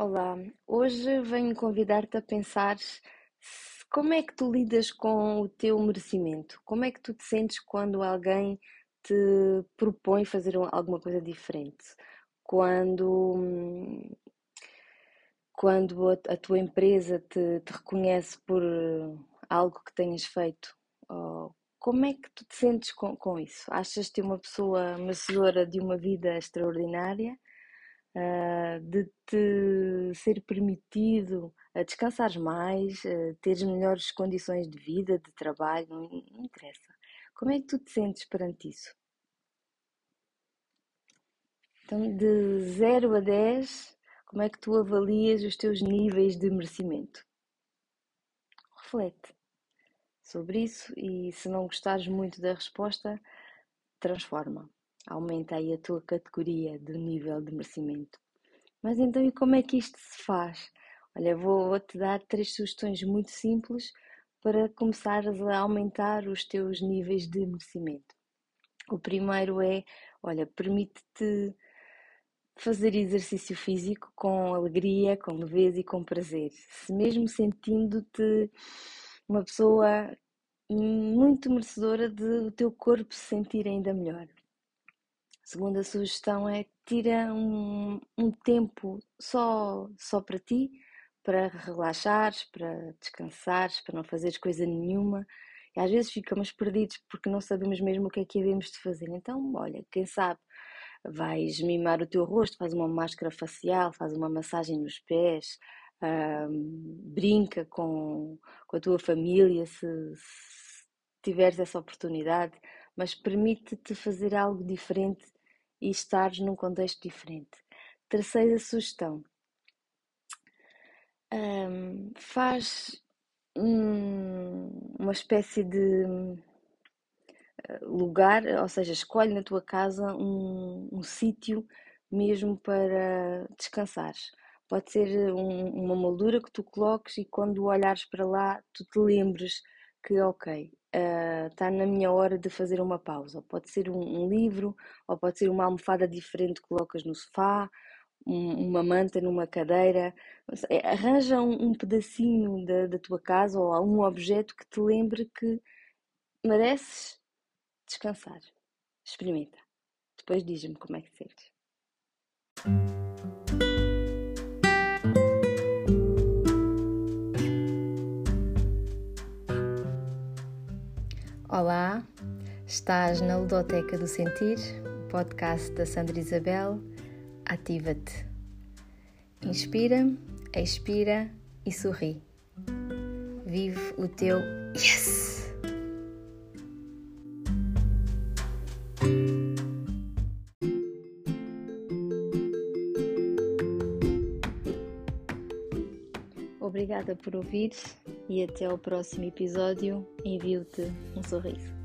Olá, hoje venho convidar-te a pensar como é que tu lidas com o teu merecimento? Como é que tu te sentes quando alguém te propõe fazer alguma coisa diferente? Quando, quando a, tua empresa te, te reconhece por algo que tenhas feito? Como é que tu te sentes com, com isso? Achas-te uma pessoa merecedora de uma vida extraordinária? Uh, de te ser permitido uh, descansares mais, uh, teres melhores condições de vida, de trabalho, não, não interessa. Como é que tu te sentes perante isso? Então, de 0 a 10, como é que tu avalias os teus níveis de merecimento? Reflete sobre isso e se não gostares muito da resposta, transforma aumenta aí a tua categoria do nível de merecimento. Mas então, e como é que isto se faz? Olha, vou-te dar três sugestões muito simples para começares a aumentar os teus níveis de merecimento. O primeiro é, olha, permite-te fazer exercício físico com alegria, com leveza e com prazer, se mesmo sentindo-te uma pessoa muito merecedora de o teu corpo se sentir ainda melhor. Segunda sugestão é tira um, um tempo só, só para ti, para relaxares, para descansares, para não fazeres coisa nenhuma. E às vezes ficamos perdidos porque não sabemos mesmo o que é que havemos de fazer. Então, olha, quem sabe vais mimar o teu rosto, faz uma máscara facial, faz uma massagem nos pés, brinca com, com a tua família se, se tiveres essa oportunidade, mas permite-te fazer algo diferente e estares num contexto diferente. Terceira sugestão: um, faz um, uma espécie de eh, lugar, ou seja, escolhe na tua casa um, um sítio mesmo para descansares. Pode ser um, uma moldura que tu coloques e quando olhares para lá tu te lembres que, ok, está ah, uh, na minha hora de fazer uma pausa. Pode ser um, um, livro, ou pode ser uma almofada diferente que colocas no sofá, um, uma manta numa cadeira. Arranja um, um pedacinho da, da, tua casa ou um objeto que te lembre que mereces descansar. Experimenta. Depois diz-me como é que sentes. Olá, estás na Ludoteca do Sentir, podcast da Sandra Isabel. Ativa-te. Inspira, expira e sorri. Vive o teu Yes! Obrigada por ouvir e até ao próximo episódio. Envio-te um sorriso.